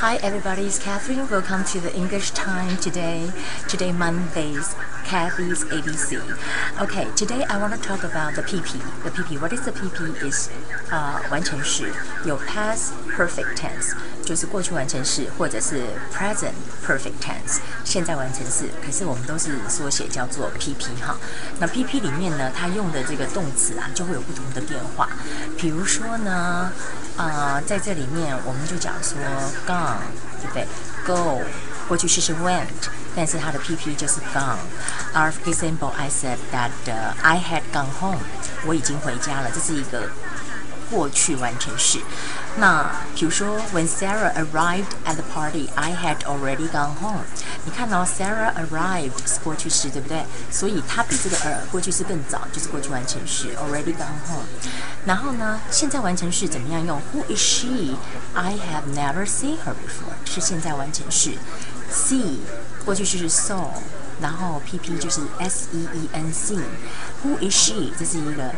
Hi everybody, it's Catherine. Welcome to the English time today. Today Mondays, Kathy's ABC. Okay, today I want to talk about the PP. The PP, what is the PP? Is 啊完成式，有 past perfect tense，就是过去完成式，或者是 present perfect tense，现在完成式。可是我们都是缩写叫做 PP 哈。那 PP 里面呢，它用的这个动词啊，就会有不同的变化。比如说呢。啊，在这里面我们就讲说 gone，对不对？go 过去式是 went，但是它的 PP 就是 gone。For example, I said that I had gone home，我已经回家了，这是一个过去完成式。那比如说，When Sarah arrived at the party, I had already gone home。你看到 Sarah arrived 是过去式，对不对？所以它比这个呃过去式更早，就是过去完成式 already gone home。然后呢，现在完成式怎么样用？Who is she? I have never seen her before。是现在完成式。 See 过去式是 saw，然后 PP 就是 S E E N。Who is she？这是一个。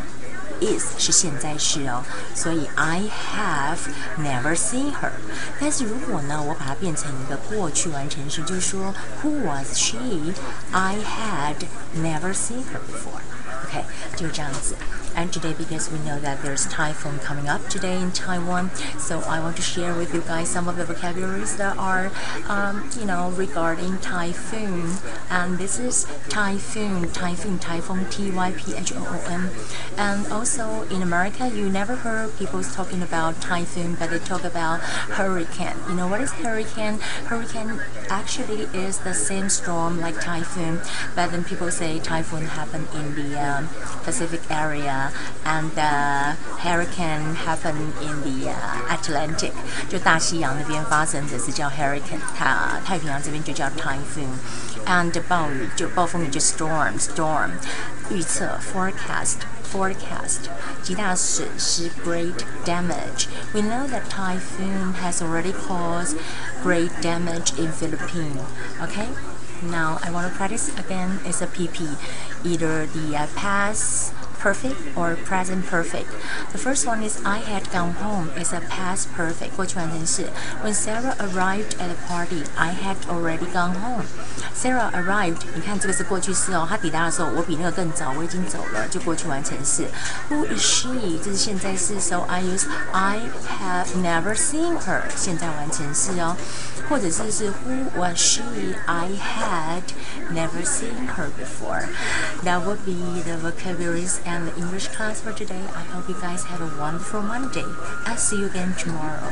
is 是现在式哦，所以 I have never seen her。但是如果呢，我把它变成一个过去完成时，就是说 Who was she? I had never seen her before。OK，就是这样子。And today because we know that there's typhoon coming up today in Taiwan so I want to share with you guys some of the vocabularies that are um, you know regarding typhoon. And this is typhoon typhoon typhoon T-Y-P-H-O-O-N and also in America you never heard people talking about typhoon but they talk about hurricane. You know what is hurricane? Hurricane actually is the same storm like typhoon but then people say typhoon happened in the um, Pacific area and the hurricane happened in the Atlantic，就大西洋那边发生的是叫 hurricane，它太平洋这边就叫 typhoon，and 暴雨就暴风雨就 storm storm，预测 forecast forecast，极大损失 great damage。We know that typhoon has already caused great damage in Philippines. Okay. Now I want to practice again. It's a PP, either the uh, past perfect or present perfect. The first one is I had gone home is a past perfect 过去完成式. When Sarah arrived at the party, I had already gone home. Sarah arrived，你看这个是过去式哦，她抵达的时候，我比那个更早，我已经走了，就过去完成式。Who is she？这是现在式，so I use I have never seen her，现在完成式哦。或者是是 Who was she？I had never seen her before. That would be the vocabularies and the English class for today. I hope you guys have a wonderful Monday. I'll see you again tomorrow.